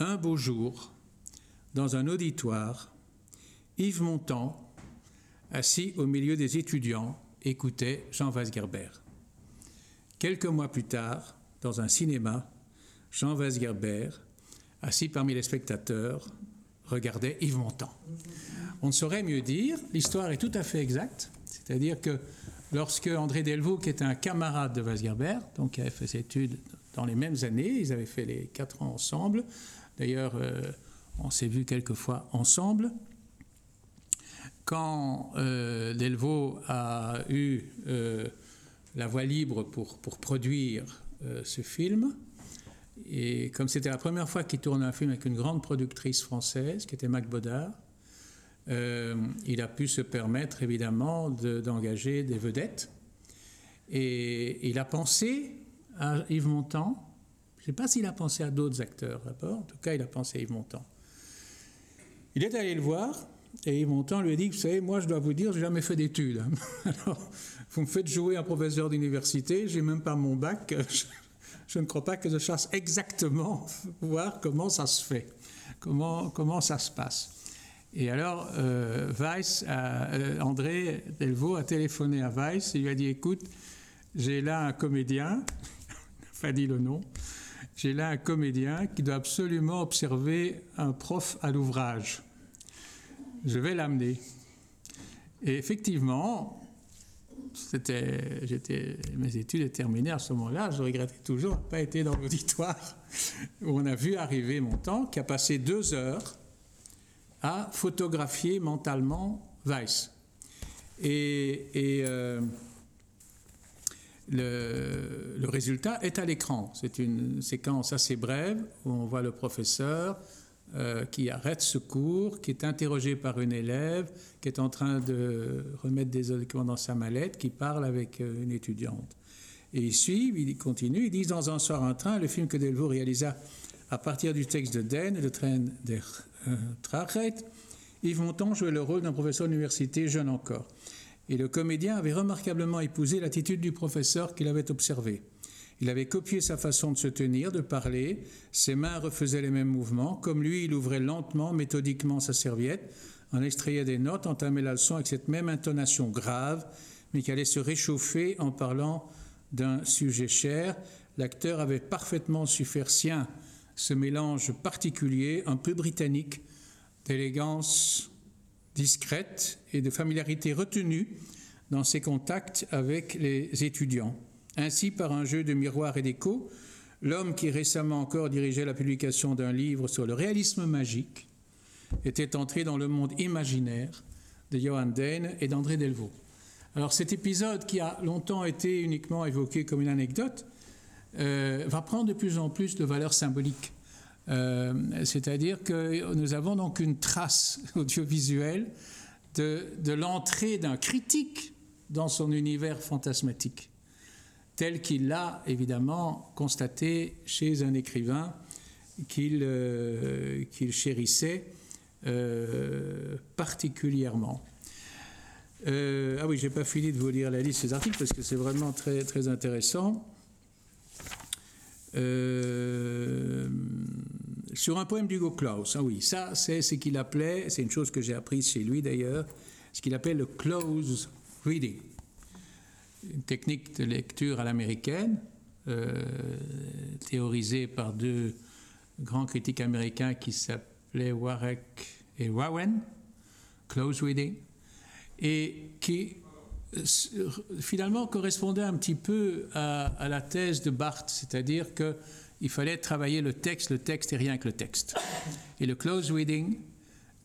Un beau jour, dans un auditoire, Yves Montand, assis au milieu des étudiants, écoutait Jean Weisgerber. Quelques mois plus tard, dans un cinéma, Jean Weisgerber, assis parmi les spectateurs, regardait Yves Montand. On ne saurait mieux dire, l'histoire est tout à fait exacte, c'est-à-dire que lorsque André Delvaux, qui était un camarade de Weisgerber, donc qui avait fait ses études dans les mêmes années, ils avaient fait les quatre ans ensemble, d'ailleurs euh, on s'est vu quelques fois ensemble, quand euh, Delvaux a eu euh, la voie libre pour, pour produire ce film, et comme c'était la première fois qu'il tournait un film avec une grande productrice française, qui était Mac Bodard, il a pu se permettre évidemment d'engager des vedettes. Et il a pensé à Yves Montand. Je ne sais pas s'il a pensé à d'autres acteurs d'abord. En tout cas, il a pensé à Yves Montand. Il est allé le voir et Yves Montand lui a dit Vous savez, moi, je dois vous dire, je n'ai jamais fait d'études. Alors, vous me faites jouer un professeur d'université, j'ai même pas mon bac. Je, ne crois pas que je chasse exactement voir comment ça se fait, comment, comment ça se passe. Et alors, euh, Weiss, euh, André Delvaux a téléphoné à Weiss et lui a dit Écoute, j'ai là un comédien, il n'a pas dit le nom, j'ai là un comédien qui doit absolument observer un prof à l'ouvrage. Je vais l'amener. Et effectivement, j'étais, mes études étaient terminées à ce moment-là. Je regrettais toujours de pas été dans l'auditoire où on a vu arriver mon temps, qui a passé deux heures à photographier mentalement Weiss. Et, euh, le, résultat est à l'écran. C'est une séquence assez brève où on voit le professeur euh, qui arrête ce cours, qui est interrogé par une élève, qui est en train de remettre des documents dans sa mallette, qui parle avec euh, une étudiante. Et il suit, il continue, il dit Dans un soir un train, le film que Delvaux réalisa à partir du texte de Den, Le train der Trachet, Yves Montand jouait le rôle d'un professeur d'université jeune encore. Et le comédien avait remarquablement épousé l'attitude du professeur qu'il avait observé. Il avait copié sa façon de se tenir, de parler, ses mains refaisaient les mêmes mouvements, comme lui il ouvrait lentement, méthodiquement sa serviette, en extrayait des notes, entamait la leçon avec cette même intonation grave, mais qui allait se réchauffer en parlant d'un sujet cher. L'acteur avait parfaitement su faire sien ce mélange particulier, un peu britannique, d'élégance discrète et de familiarité retenue dans ses contacts avec les étudiants. Ainsi, par un jeu de miroir et d'écho, l'homme qui récemment encore dirigeait la publication d'un livre sur le réalisme magique était entré dans le monde imaginaire de Johan Dane et d'André Delvaux. Alors cet épisode qui a longtemps été uniquement évoqué comme une anecdote, euh, va prendre de plus en plus de valeur symbolique. Euh, c'est-à-dire que nous avons donc une trace audiovisuelle de, l'entrée d'un critique dans son univers fantasmatique, tel qu'il l'a évidemment constaté chez un écrivain qu'il euh, chérissait particulièrement. ah oui, j'ai pas fini de vous lire la liste des articles parce que c'est vraiment très, très intéressant. Euh, sur un poème d'Hugo Claus, ah oui, ça c'est ce qu'il appelait, c'est une chose que j'ai apprise chez lui d'ailleurs, ce qu'il appelle le close reading, une technique de lecture à l'américaine, euh, théorisée par deux grands critiques américains qui s'appelaient Warwick et Rowan, close reading, et qui finalement correspondait un petit peu à, la thèse de Barthes, c'est-à-dire qu'il fallait travailler le texte, le texte et rien que le texte. Et le close reading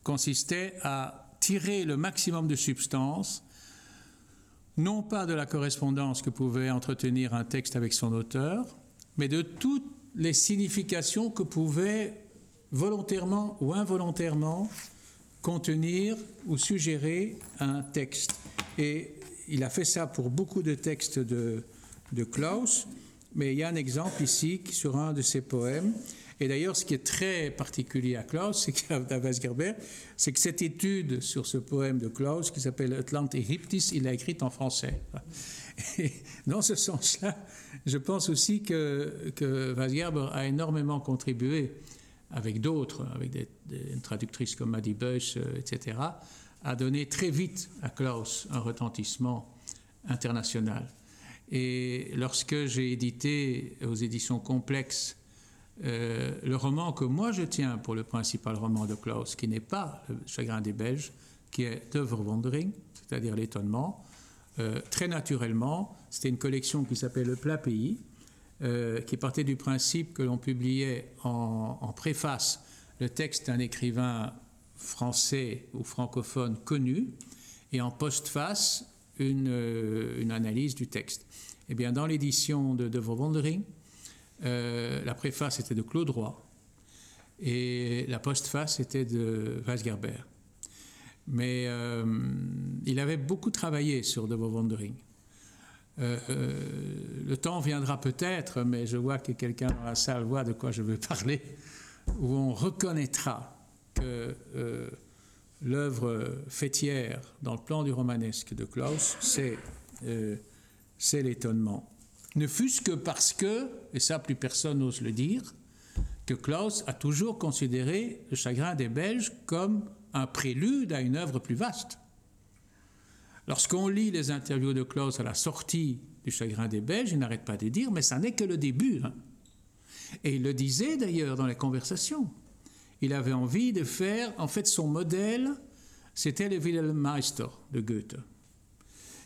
consistait à tirer le maximum de substance, non pas de la correspondance que pouvait entretenir un texte avec son auteur, mais de toutes les significations que pouvait volontairement ou involontairement contenir ou suggérer un texte. Et il a fait ça pour beaucoup de textes de, de Klaus, mais il y a un exemple ici sur un de ses poèmes. Et d'ailleurs, ce qui est très particulier à Klaus, c'est Gerber, c'est que cette étude sur ce poème de Klaus, qui s'appelle Atlante Egyptis, il l'a écrite en français. Et dans ce sens-là, je pense aussi que, que a énormément contribué avec d'autres, avec des, traductrices comme Maddie Bush, etc., a donné très vite à Klaus un retentissement international. Et lorsque j'ai édité aux éditions complexes euh, le roman que moi je tiens pour le principal roman de Klaus, qui n'est pas Le Chagrin des Belges, qui est Wandering, c'est-à-dire l'étonnement, euh, très naturellement, c'était une collection qui s'appelait Le Plat Pays, euh, qui partait du principe que l'on publiait en, préface le texte d'un écrivain français ou francophone connu, et en postface une, une analyse du texte. Eh bien, dans l'édition de The Wandering, euh, la préface était de Claude Roy et la postface était de Weisgerber. Mais euh, il avait beaucoup travaillé sur The Wandering. Euh, le temps viendra peut-être, mais je vois que quelqu'un dans la salle voit de quoi je veux parler, où on reconnaîtra que l'œuvre fêtière dans le plan du romanesque de Klaus, c'est l'étonnement ne fût-ce que parce que, et ça plus personne n'ose le dire, que Klaus a toujours considéré le chagrin des Belges comme un prélude à une œuvre plus vaste. Lorsqu'on lit les interviews de Klaus à la sortie du chagrin des Belges, il n'arrête pas de dire, mais ça n'est que le début. Hein. Et il le disait d'ailleurs dans les conversations. Il avait envie de faire, en fait, son modèle, c'était le Wilhelm Meister de Goethe.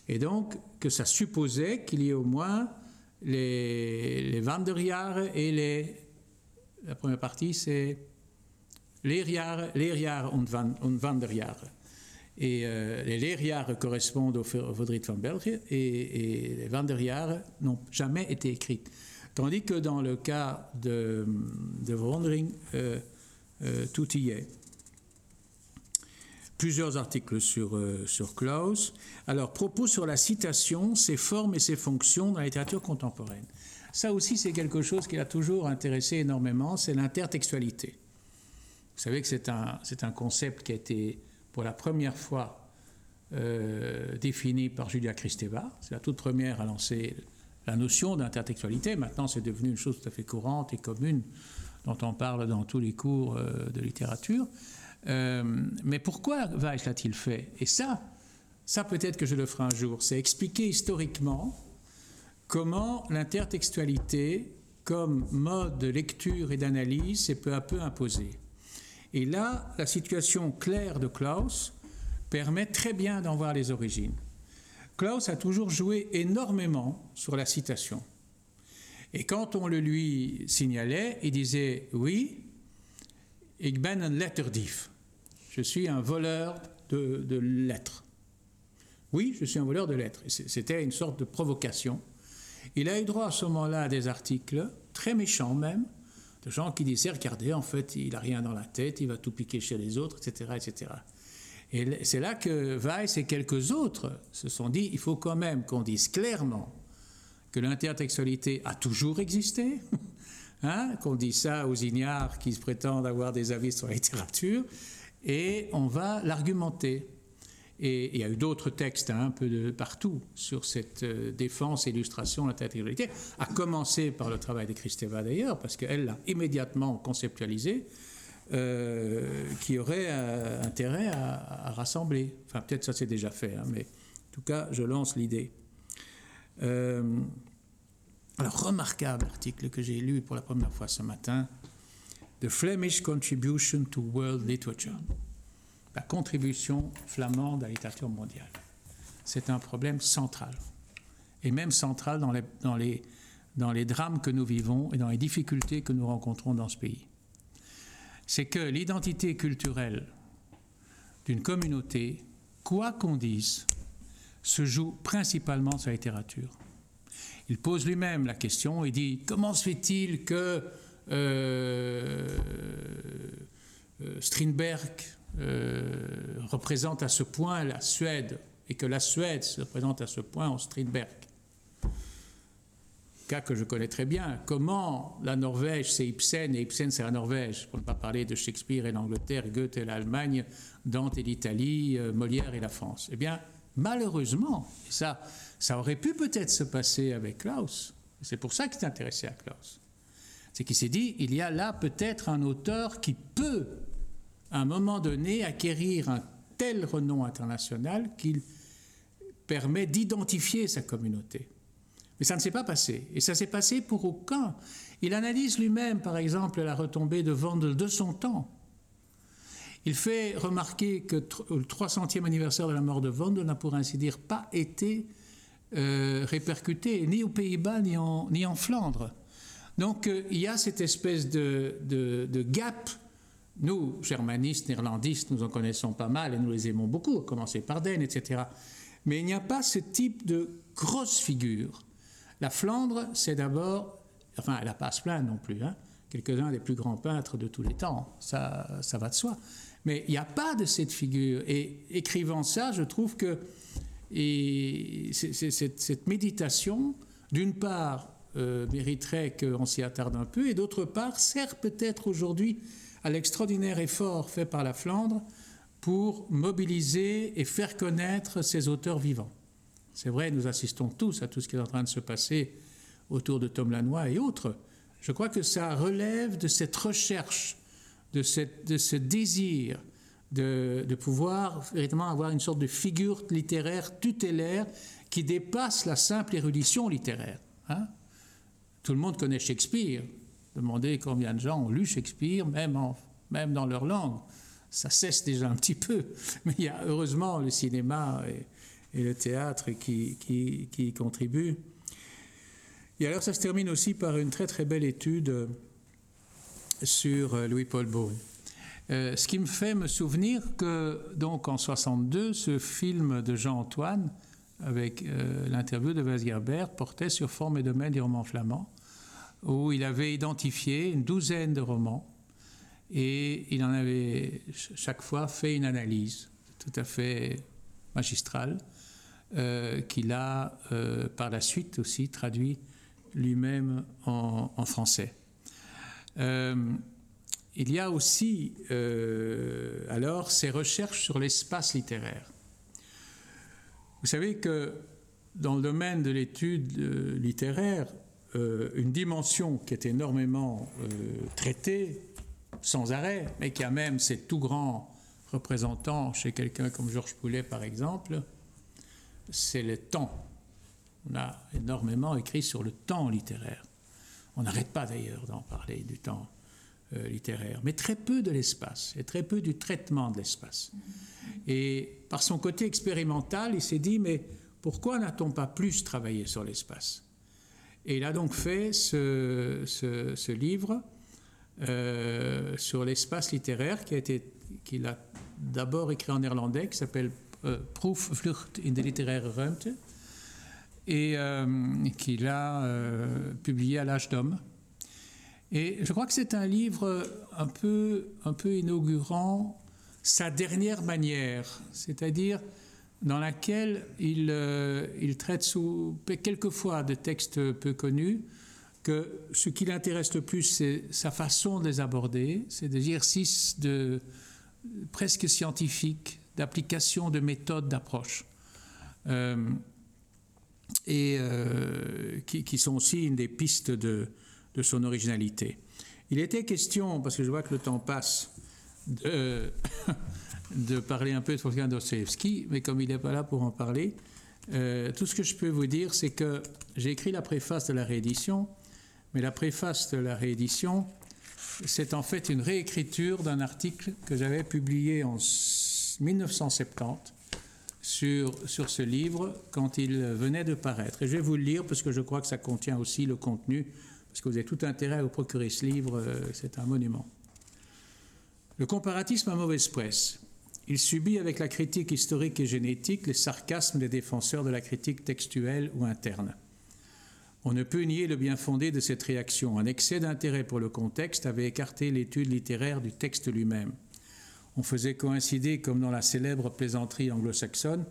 Et donc, que ça supposait qu'il y ait au moins les, les et les. La première partie, c'est Leerjahre, Leerjahre und, und. Et les Leerjahre correspondent au Vaudrich van België et, les Wanderjahre n'ont jamais été écrites. Tandis que dans le cas de, de Wandering, euh, euh, tout y est plusieurs articles sur, euh, sur Klaus. Alors, propos sur la citation, ses formes et ses fonctions dans la littérature contemporaine. Ça aussi, c'est quelque chose qui a toujours intéressé énormément, c'est l'intertextualité. Vous savez que c'est un, un concept qui a été pour la première fois euh, défini par Julia Kristeva. C'est la toute première à lancer la notion d'intertextualité. Maintenant, c'est devenu une chose tout à fait courante et commune dont on parle dans tous les cours euh, de littérature. Euh, mais pourquoi Weiss l'a-t-il fait? Et ça, ça peut-être que je le ferai un jour, c'est expliquer historiquement comment l'intertextualité comme mode de lecture et d'analyse s'est peu à peu imposée. Et là, la situation claire de Klaus permet très bien d'en voir les origines. Klaus a toujours joué énormément sur la citation. Et quand on le lui signalait, il disait oui, ik ben een letterdief. Je suis un voleur de, lettres. Oui, je suis un voleur de lettres. C'était une sorte de provocation. Il a eu droit à ce moment-là à des articles, très méchants même, de gens qui disaient, regardez, en fait, il n'a rien dans la tête, il va tout piquer chez les autres, etc. etc. Et c'est là que Weiss et quelques autres se sont dit, il faut quand même qu'on dise clairement que l'intertextualité a toujours existé, hein, qu'on dise ça aux ignares qui se prétendent avoir des avis sur la littérature, et on va l'argumenter. Et il y a eu d'autres textes hein, un peu partout sur cette euh, défense illustration de l'intégralité, à commencer par le travail de Christeva d'ailleurs, parce qu'elle l'a immédiatement conceptualisé, euh, qui aurait euh, intérêt à, rassembler. Enfin, peut-être ça s'est déjà fait, hein, mais en tout cas, je lance l'idée. Alors, remarquable article que j'ai lu pour la première fois ce matin The Flemish Contribution to World Literature, la contribution flamande à la littérature mondiale. C'est un problème central, et même central dans les, dans, les, dans les drames que nous vivons et dans les difficultés que nous rencontrons dans ce pays. C'est que l'identité culturelle d'une communauté, quoi qu'on dise, se joue principalement sur la littérature. Il pose lui-même la question et dit comment se fait-il que euh, euh, Strindberg euh, représente à ce point la Suède et que la Suède se représente à ce point en Strindberg? Cas que je connais très bien. Comment la Norvège c'est Ibsen et Ibsen c'est la Norvège, pour ne pas parler de Shakespeare et l'Angleterre, Goethe et l'Allemagne, Dante et l'Italie, Molière et la France? Eh bien, malheureusement, ça, ça aurait pu peut-être se passer avec Klaus. C'est pour ça qu'il est intéressé à Klaus C'est qu'il s'est dit, il y a là peut-être un auteur qui peut, à un moment donné, acquérir un tel renom international qu'il permet d'identifier sa communauté. Mais ça ne s'est pas passé. Et ça s'est passé pour aucun. Il analyse lui-même, par exemple, la retombée de Vandel de son temps. Il fait remarquer que le 300e anniversaire de la mort de Vandel n'a pour ainsi dire pas été euh, répercuté ni aux Pays-Bas ni en, Flandre. Donc euh, il y a cette espèce de, gap. Nous, germanistes, néerlandistes, nous en connaissons pas mal et nous les aimons beaucoup, à commencer par Den, etc. Mais il n'y a pas ce type de grosse figure. La Flandre, c'est d'abord, enfin, elle n'a pas à se plaindre non plus, hein, quelques-uns des plus grands peintres de tous les temps, ça, ça va de soi. Mais il n'y a pas de cette figure. Et écrivant ça, je trouve que et cette, cette méditation, d'une part, euh, mériterait qu'on s'y attarde un peu, et d'autre part, sert peut-être aujourd'hui à l'extraordinaire effort fait par la Flandre pour mobiliser et faire connaître ces auteurs vivants. C'est vrai, nous assistons tous à tout ce qui est en train de se passer autour de Tom Lanois et autres. Je crois que ça relève de cette recherche, de, ce désir de, pouvoir véritablement avoir une sorte de figure littéraire tutélaire qui dépasse la simple érudition littéraire. Hein. Tout le monde connaît Shakespeare. Demandez combien de gens ont lu Shakespeare, même, dans leur langue ça cesse déjà un petit peu, mais il y a heureusement le cinéma et, le théâtre qui, qui, contribuent. Et alors ça se termine aussi par une très très belle étude sur euh, Louis-Paul Beau. Euh, ce qui me fait me souvenir que, donc en 62, ce film de Jean-Antoine, avec euh, l'interview de Weisgerber, portait sur Forme et domaine du roman flamand, où il avait identifié une douzaine de romans et il en avait chaque fois fait une analyse tout à fait magistrale euh, qu'il a euh, par la suite aussi traduit lui-même en, français. Euh, il y a aussi euh, alors ses recherches sur l'espace littéraire. Vous savez que dans le domaine de l'étude euh, littéraire, une dimension qui est énormément traitée sans arrêt, mais qui a même ses tout grands représentants chez quelqu'un comme Georges Poulet, par exemple, c'est le temps. On a énormément écrit sur le temps littéraire. On n'arrête pas d'ailleurs d'en parler du temps euh, littéraire, mais très peu de l'espace et très peu du traitement de l'espace. Et par son côté expérimental, il s'est dit, mais pourquoi n'a-t-on pas plus travaillé sur l'espace? Et il a donc fait ce, livre euh, sur l'espace littéraire qui a été qu'il a d'abord écrit en néerlandais qui s'appelle euh, Proefvlucht in de littéraire ruimte et euh, qu'il a euh, publié à l'âge d'homme. Et je crois que c'est un livre un peu, un peu inaugurant sa dernière manière, c'est-à-dire dans laquelle il, euh, il traite sous, quelquefois de textes peu connus, que ce qui l'intéresse le plus, c'est sa façon de les aborder, c'est des exercices de, presque scientifiques, d'application de méthodes d'approche, et euh, qui, sont aussi une des pistes de, de, son originalité. Il était question, parce que je vois que le temps passe, de, de parler un peu de Wolfgang Dostoevsky, mais comme il n'est pas là pour en parler, euh, tout ce que je peux vous dire, c'est que j'ai écrit la préface de la réédition, mais la préface de la réédition, c'est en fait une réécriture d'un article que j'avais publié en 1970 sur, ce livre quand il venait de paraître. Et je vais vous le lire parce que je crois que ça contient aussi le contenu, parce que vous avez tout intérêt à vous procurer ce livre, euh, c'est un monument. Le comparatisme à mauvaise presse. Il subit avec la critique historique et génétique les sarcasmes des défenseurs de la critique textuelle ou interne. On ne peut nier le bien fondé de cette réaction. Un excès d'intérêt pour le contexte avait écarté l'étude littéraire du texte lui-même. On faisait coïncider, comme dans la célèbre plaisanterie anglo-saxonne,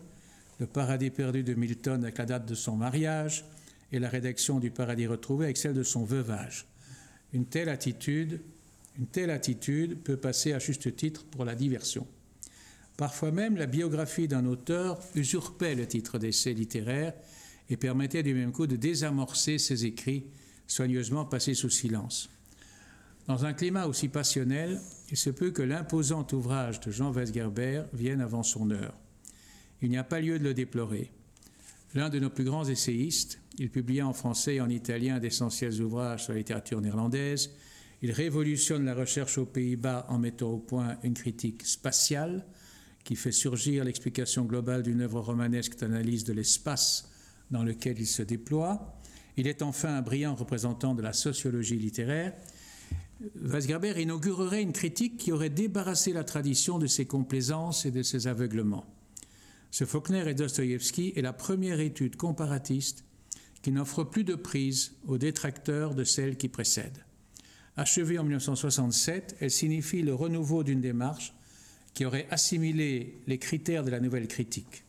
le paradis perdu de Milton avec la date de son mariage et la rédaction du paradis retrouvé avec celle de son veuvage. Une telle attitude, une telle attitude peut passer à juste titre pour la diversion. Parfois même, la biographie d'un auteur usurpait le titre d'essai littéraire et permettait du même coup de désamorcer ses écrits soigneusement passés sous silence. Dans un climat aussi passionnel, il se peut que l'imposant ouvrage de Jean Weisgerber vienne avant son heure. Il n'y a pas lieu de le déplorer. L'un de nos plus grands essayistes, il publia en français et en italien d'essentiels ouvrages sur la littérature néerlandaise. Il révolutionne la recherche aux Pays-Bas en mettant au point une critique spatiale qui fait surgir l'explication globale d'une œuvre romanesque d'analyse de l'espace dans lequel il se déploie. Il est enfin un brillant représentant de la sociologie littéraire. Weisgerber inaugurerait une critique qui aurait débarrassé la tradition de ses complaisances et de ses aveuglements. Ce Faulkner et Dostoïevski est la première étude comparatiste qui n'offre plus de prise aux détracteurs de celle qui précède. Achevée en 1967, elle signifie le renouveau d'une démarche qui aurait assimilé les critères de la nouvelle critique.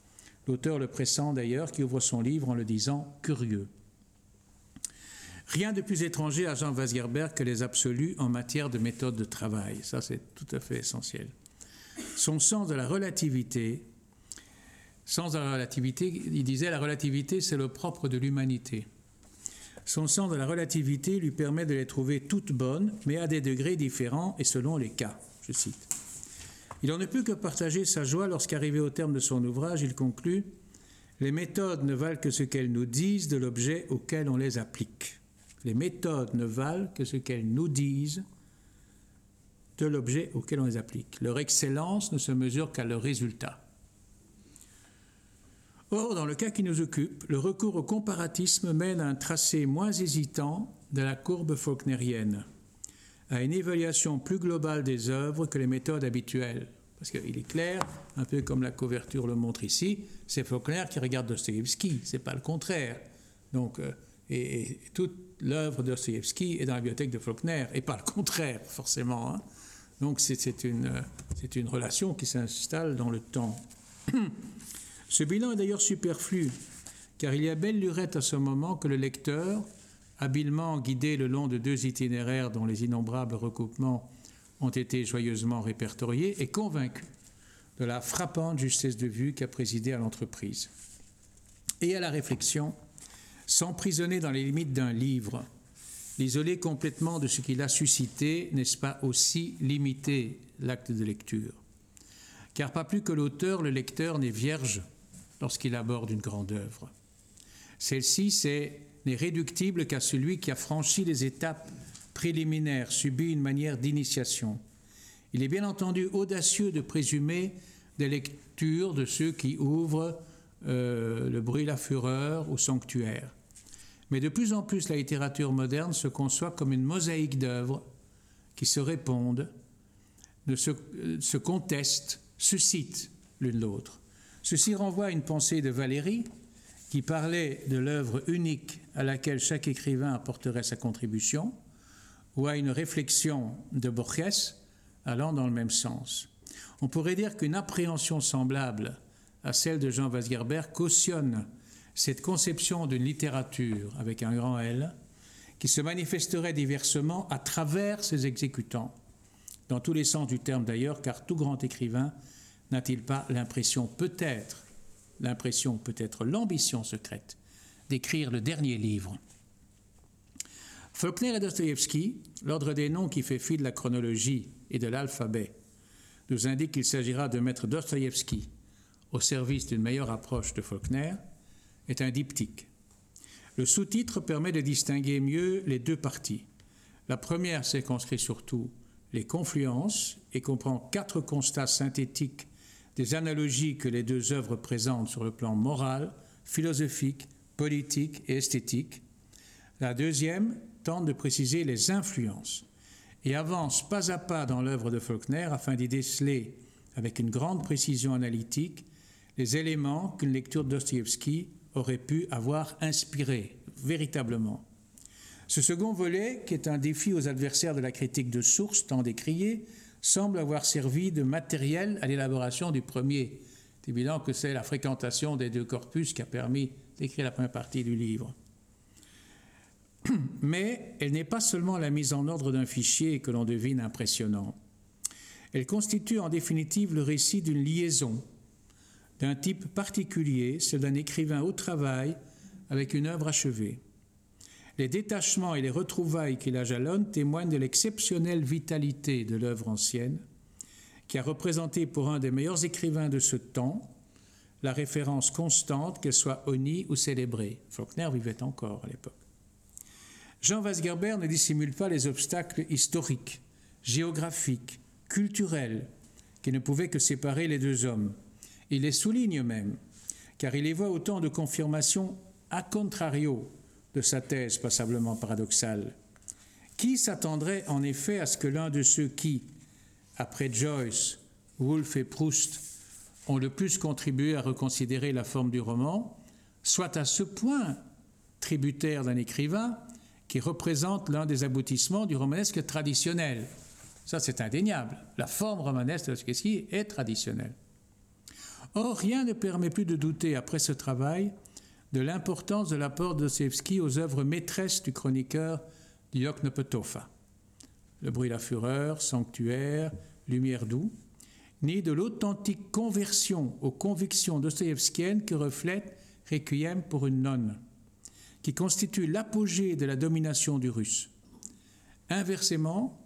L'auteur le pressent d'ailleurs, qui ouvre son livre en le disant curieux. Rien de plus étranger à Jean Weisgerber que les absolus en matière de méthode de travail. Ça, c'est tout à fait essentiel. Son sens de la relativité Sens de la relativité, il disait la relativité, c'est le propre de l'humanité. Son sens de la relativité lui permet de les trouver toutes bonnes, mais à des degrés différents et selon les cas. Je cite. Il en ne peut que partager sa joie lorsqu'arrivé au terme de son ouvrage, il conclut Les méthodes ne valent que ce qu'elles nous disent de l'objet auquel on les applique. Les méthodes ne valent que ce qu'elles nous disent de l'objet auquel on les applique. Leur excellence ne se mesure qu'à leur résultat. Or, dans le cas qui nous occupe, le recours au comparatisme mène à un tracé moins hésitant de la courbe faulknerienne, à une évaluation plus globale des œuvres que les méthodes habituelles. Parce qu'il est clair, un peu comme la couverture le montre ici, c'est Faulkner qui regarde Dostoevsky, c'est pas le contraire. Donc, euh, et, toute l'œuvre de Dostoevsky est dans la bibliothèque de Faulkner, et pas le contraire, forcément. Hein. Donc, c'est une, une relation qui s'installe dans le temps. Ce bilan est d'ailleurs superflu, car il y a belle lurette à ce moment que le lecteur, habilement guidé le long de deux itinéraires dont les innombrables recoupements ont été joyeusement répertoriés, est convaincu de la frappante justesse de vue qui a présidé à l'entreprise. Et à la réflexion, s'emprisonner dans les limites d'un livre, l'isoler complètement de ce qu'il a suscité, n'est-ce pas aussi limiter l'acte de lecture? Car pas plus que l'auteur, le lecteur n'est vierge lorsqu'il aborde une grande œuvre. Celle-ci n'est réductible qu'à celui qui a franchi les étapes préliminaires, subi une manière d'initiation. Il est bien entendu audacieux de présumer des lectures de ceux qui ouvrent euh, le bruit, la fureur ou sanctuaire. Mais de plus en plus, la littérature moderne se conçoit comme une mosaïque d'œuvres qui se répondent, se, euh, se contestent, suscitent l'une l'autre. Ceci renvoie à une pensée de Valéry qui parlait de l'œuvre unique à laquelle chaque écrivain apporterait sa contribution, ou à une réflexion de Borges allant dans le même sens. On pourrait dire qu'une appréhension semblable à celle de Jean Weisgerber cautionne cette conception d'une littérature avec un grand L qui se manifesterait diversement à travers ses exécutants, dans tous les sens du terme d'ailleurs, car tout grand écrivain n'a-t-il pas l'impression, peut-être, l'impression, peut-être l'ambition secrète d'écrire le dernier livre? Faulkner et Dostoïevski, l'ordre des noms qui fait fi de la chronologie et de l'alphabet, nous indique qu'il s'agira de mettre Dostoïevski au service d'une meilleure approche de Faulkner, est un diptyque. Le sous-titre permet de distinguer mieux les deux parties. La première circonscrit surtout les confluences et comprend quatre constats synthétiques des analogies que les deux œuvres présentent sur le plan moral, philosophique, politique et esthétique. La deuxième tente de préciser les influences et avance pas à pas dans l'œuvre de Faulkner afin d'y déceler avec une grande précision analytique les éléments qu'une lecture de Dostoevsky aurait pu avoir inspiré véritablement. Ce second volet, qui est un défi aux adversaires de la critique de source tant décriée, semble avoir servi de matériel à l'élaboration du premier. C'est évident que c'est la fréquentation des deux corpus qui a permis d'écrire la première partie du livre. Mais elle n'est pas seulement la mise en ordre d'un fichier que l'on devine impressionnant. Elle constitue en définitive le récit d'une liaison d'un type particulier, celle d'un écrivain au travail avec une œuvre achevée. Les détachements et les retrouvailles qui la jalonnent témoignent de l'exceptionnelle vitalité de l'œuvre ancienne, qui a représenté pour un des meilleurs écrivains de ce temps la référence constante, qu'elle soit honnie ou célébrée. Faulkner vivait encore à l'époque. Jean Weisgerber ne dissimule pas les obstacles historiques, géographiques, culturels, qui ne pouvaient que séparer les deux hommes. Il les souligne même, car il y voit autant de confirmations a contrario de sa thèse passablement paradoxale. Qui s'attendrait en effet à ce que l'un de ceux qui, après Joyce, Woolf et Proust, ont le plus contribué à reconsidérer la forme du roman, soit à ce point tributaire d'un écrivain qui représente l'un des aboutissements du romanesque traditionnel? Ça, c'est indéniable. La forme romanesque de Dostoevsky est traditionnelle. Or, rien ne permet plus de douter, après ce travail, de l'importance de l'apport de Dostoevsky aux œuvres maîtresses du chroniqueur Yoknepetofa. Le bruit la fureur, Sanctuaire, Lumière doux, ni de l'authentique conversion aux convictions dostoïevskiennes que reflète Requiem pour une nonne, qui constitue l'apogée de la domination du russe. Inversement,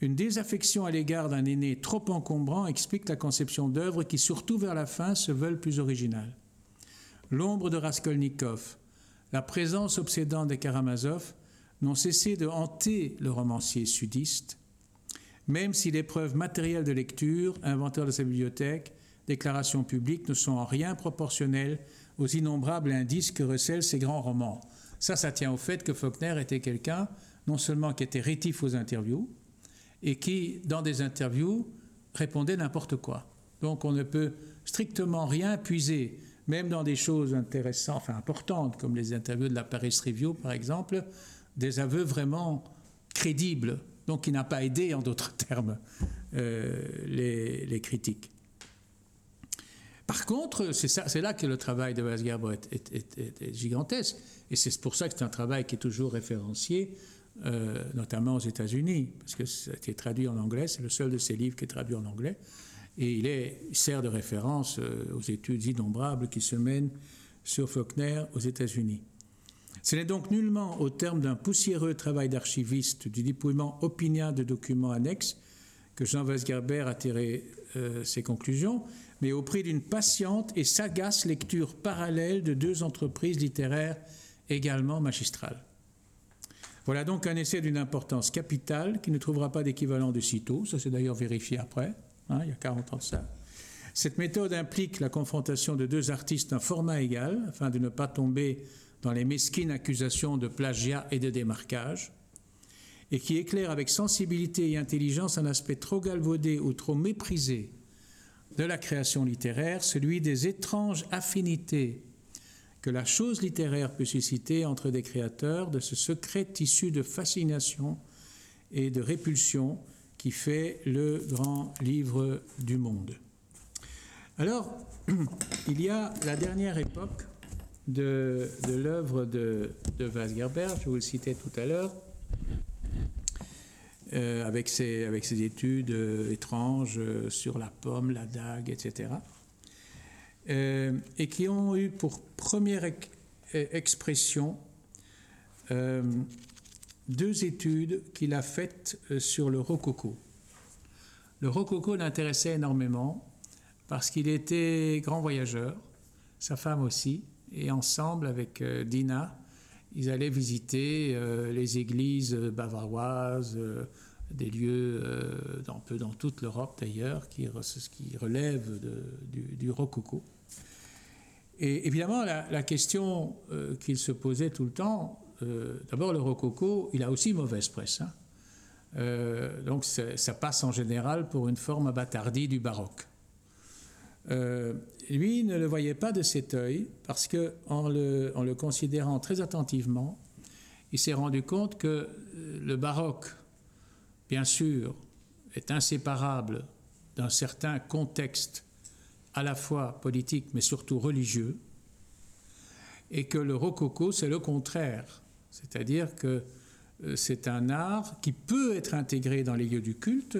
une désaffection à l'égard d'un aîné trop encombrant explique la conception d'œuvres qui, surtout vers la fin, se veulent plus originales. L'ombre de Raskolnikov, la présence obsédante de Karamazov n'ont cessé de hanter le romancier sudiste, même si les preuves matérielles de lecture, inventeur de sa bibliothèque, déclarations publiques ne sont en rien proportionnelles aux innombrables indices que recèlent ces grands romans. Ça, ça tient au fait que Faulkner était quelqu'un non seulement qui était rétif aux interviews, et qui, dans des interviews, répondait n'importe quoi. Donc on ne peut strictement rien puiser, même dans des choses intéressantes, enfin importantes, comme les interviews de la Paris Review, par exemple, des aveux vraiment crédibles donc qui n'a pas aidé, en d'autres termes, euh, les, critiques. Par contre, c'est là que le travail de Weisgerber est, gigantesque, et c'est pour ça que c'est un travail qui est toujours référencié, euh, notamment aux États-Unis, parce que ça a été traduit en anglais, c'est le seul de ses livres qui est traduit en anglais, et il, est, sert de référence euh, aux études innombrables qui se mènent sur Faulkner aux États-Unis. Ce n'est donc nullement au terme d'un poussiéreux travail d'archiviste, du dépouillement opinien de documents annexes, que Jean Weisgerber a tiré euh, ses conclusions, mais au prix d'une patiente et sagace lecture parallèle de deux entreprises littéraires également magistrales. Voilà donc un essai d'une importance capitale qui ne trouvera pas d'équivalent de sitôt, ça c'est d'ailleurs vérifié après, hein, il y a 40 ans de ça. Cette méthode implique la confrontation de deux artistes d'un format égal, afin de ne pas tomber dans les mesquines accusations de plagiat et de démarquage, et qui éclaire avec sensibilité et intelligence un aspect trop galvaudé ou trop méprisé de la création littéraire, celui des étranges affinités que la chose littéraire peut susciter entre des créateurs, de ce secret tissu de fascination et de répulsion qui fait le grand livre du monde. Alors, il y a la dernière époque de, l'œuvre de, de Weisgerber, je vous le citais tout à l'heure, euh, avec, ses, avec ses études euh, étranges euh, sur la pomme, la dague, etc. et qui ont eu pour première expression deux études qu'il a faites sur le rococo. Le rococo l'intéressait énormément parce qu'il était grand voyageur, sa femme aussi, et ensemble avec euh, Dina, ils allaient visiter euh, les églises bavaroises, euh, des lieux un peu dans toute l'Europe d'ailleurs, qui relèvent du, rococo. Et évidemment, la, question qu'il se posait tout le temps, d'abord le rococo, il a aussi mauvaise presse. Hein. donc ça passe en général pour une forme abattardie du baroque. Euh, lui ne le voyait pas de cet œil parce que le, en le considérant très attentivement, il s'est rendu compte que euh, le baroque, bien sûr, est inséparable d'un certain contexte à la fois politique mais surtout religieux, et que le rococo, c'est le contraire. C'est-à-dire que euh, c'est un art qui peut être intégré dans les lieux du culte,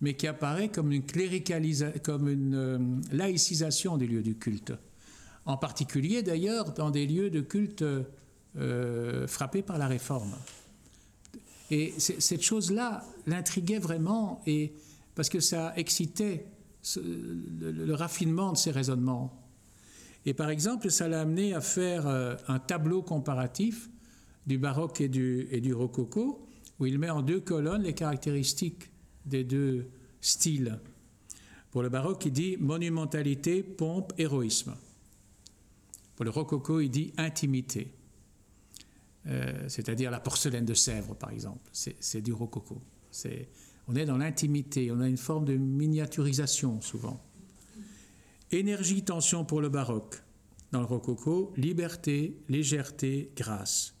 mais qui apparaît comme une, comme une euh, laïcisation des lieux du culte. En particulier d'ailleurs dans des lieux de culte euh, frappé par la réforme. Et cette chose-là l'intriguait vraiment, et, parce que ça excitait le, raffinement de ses raisonnements. Et par exemple, ça l'a amené à faire euh, un tableau comparatif du baroque et du, et du rococo, où il met en deux colonnes les caractéristiques des deux styles. Pour le baroque, il dit monumentalité, pompe, héroïsme. Pour le rococo, il dit intimité. Euh, c'est-à-dire la porcelaine de Sèvres, par exemple. C'est du rococo. On est dans l'intimité, on a une forme de miniaturisation souvent. Énergie, tension pour le baroque. Dans le rococo, liberté, légèreté, grâce.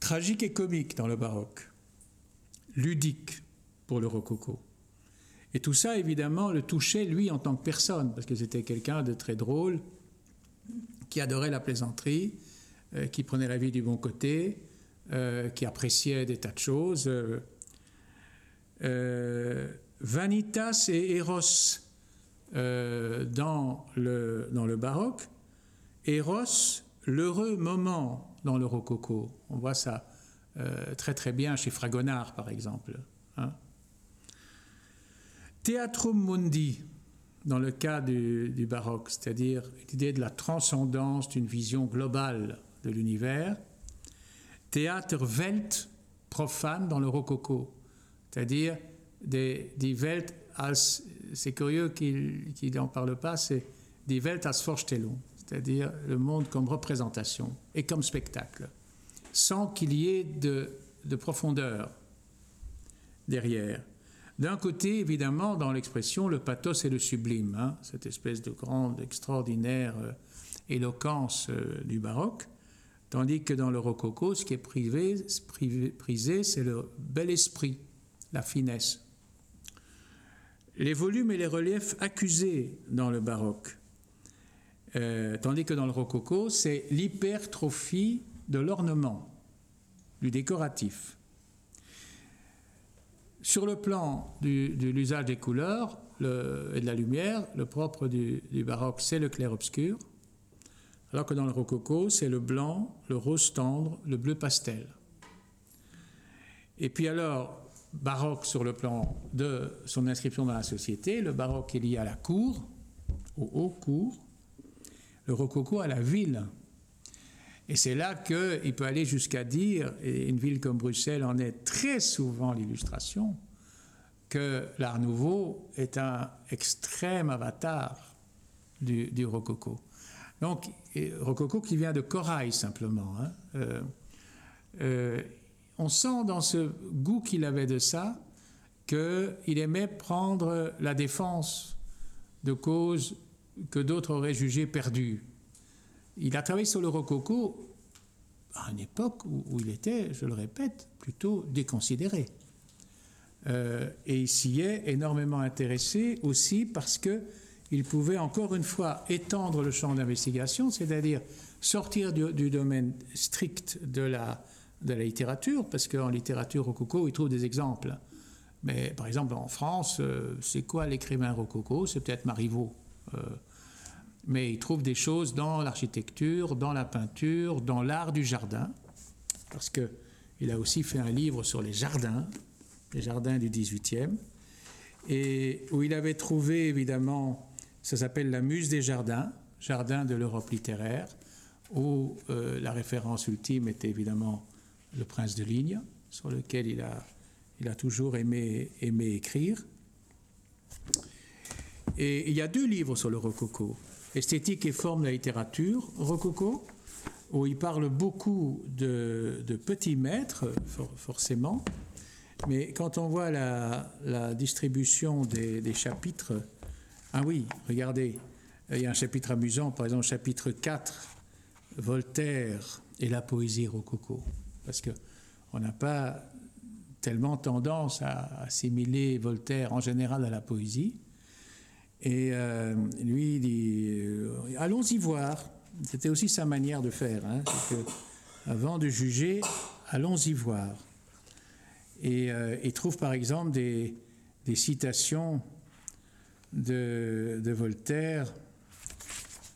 Tragique et comique dans le baroque. Ludique pour le rococo. Et tout ça, évidemment, le touchait lui en tant que personne, parce que c'était quelqu'un de très drôle, qui adorait la plaisanterie, euh, qui prenait la vie du bon côté, euh, qui appréciait des tas de choses. Euh, vanitas et Eros dans, le, dans le baroque, Eros, l'heureux moment dans le rococo. On voit ça très très bien chez Fragonard, par exemple. Hein. Theatrum mundi, dans le cas du, du baroque, c'est-à-dire l'idée de la transcendance d'une vision globale de l'univers, théâtre welt profane dans le rococo, c'est-à-dire des, c'est curieux qu'il n'en parle pas, c'est Welt als c'est-à-dire le monde comme représentation et comme spectacle, sans qu'il y ait de, de profondeur derrière. D'un côté, évidemment, dans l'expression, le pathos et le sublime, hein, cette espèce de grande, extraordinaire euh, éloquence euh, du baroque, Tandis que dans le rococo, ce qui est prisé, c'est le bel esprit, la finesse. Les volumes et les reliefs accusés dans le baroque. Euh, tandis que dans le rococo, c'est l'hypertrophie de l'ornement, du décoratif. Sur le plan de l'usage des couleurs et de la lumière, le propre du baroque, c'est le clair-obscur alors que dans le rococo, c'est le blanc, le rose tendre, le bleu pastel. Et puis alors, baroque sur le plan de son inscription dans la société, le baroque est lié à la cour, au haut cour, le rococo à la ville. Et c'est là qu'il peut aller jusqu'à dire, et une ville comme Bruxelles en est très souvent l'illustration, que l'Art nouveau est un extrême avatar du, du rococo. Donc, Rococo qui vient de corail simplement. Hein. Euh, euh, on sent dans ce goût qu'il avait de ça qu'il aimait prendre la défense de causes que d'autres auraient jugées perdues. Il a travaillé sur le rococo à une époque où, il était, je le répète, plutôt déconsidéré. Euh, et il s'y est énormément intéressé aussi parce que il pouvait encore une fois étendre le champ d'investigation, c'est-à-dire sortir du, domaine strict de la, de la littérature, parce qu'en littérature rococo, il trouve des exemples. Mais par exemple, en France, euh, c'est quoi l'écrivain rococo? C'est peut-être Marivaux. Euh, mais il trouve des choses dans l'architecture, dans la peinture, dans l'art du jardin, parce qu'il a aussi fait un livre sur les jardins, les jardins du 18e, et où il avait trouvé évidemment ça s'appelle La Muse des Jardins, Jardin de l'Europe littéraire, où euh, la référence ultime était évidemment Le Prince de Ligne, sur lequel il a, il a toujours aimé, aimé écrire. Et il y a deux livres sur le rococo, Esthétique et forme de la littérature, rococo, où il parle beaucoup de, petits maîtres, forcément, mais quand on voit la, la distribution des, des chapitres, ah oui, regardez, il y a un chapitre amusant, par exemple, chapitre 4, Voltaire et la poésie rococo. Parce qu'on n'a pas tellement tendance à assimiler Voltaire en général à la poésie. Et euh, lui, dit euh, allons-y voir. C'était aussi sa manière de faire. Hein, avant de juger, allons-y voir. Et euh, il trouve par exemple des citations de, Voltaire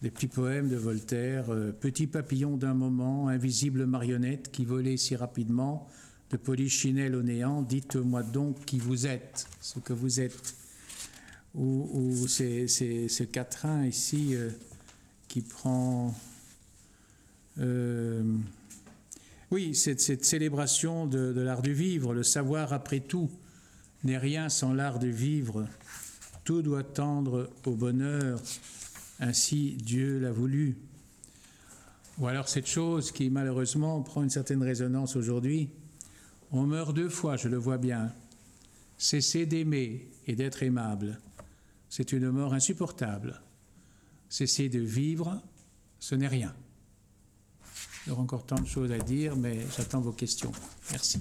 des petits poèmes de Voltaire, euh, Petit papillon d'un moment, invisible marionnette qui volait si rapidement, de polichinelle au néant, dites-moi donc qui vous êtes, ce que vous êtes. Ou, c'est ce quatrain ici euh, qui prend... Euh, oui, cette, cette célébration de, de l'art du vivre, le savoir après tout n'est rien sans l'art de vivre. Tout doit tendre au bonheur, ainsi Dieu l'a voulu. Ou alors cette chose qui malheureusement prend une certaine résonance aujourd'hui, on meurt deux fois, je le vois bien. Cesser d'aimer et d'être aimable, c'est une mort insupportable. Cesser de vivre, ce n'est rien. Il y aura encore tant de choses à dire, mais j'attends vos questions. Merci.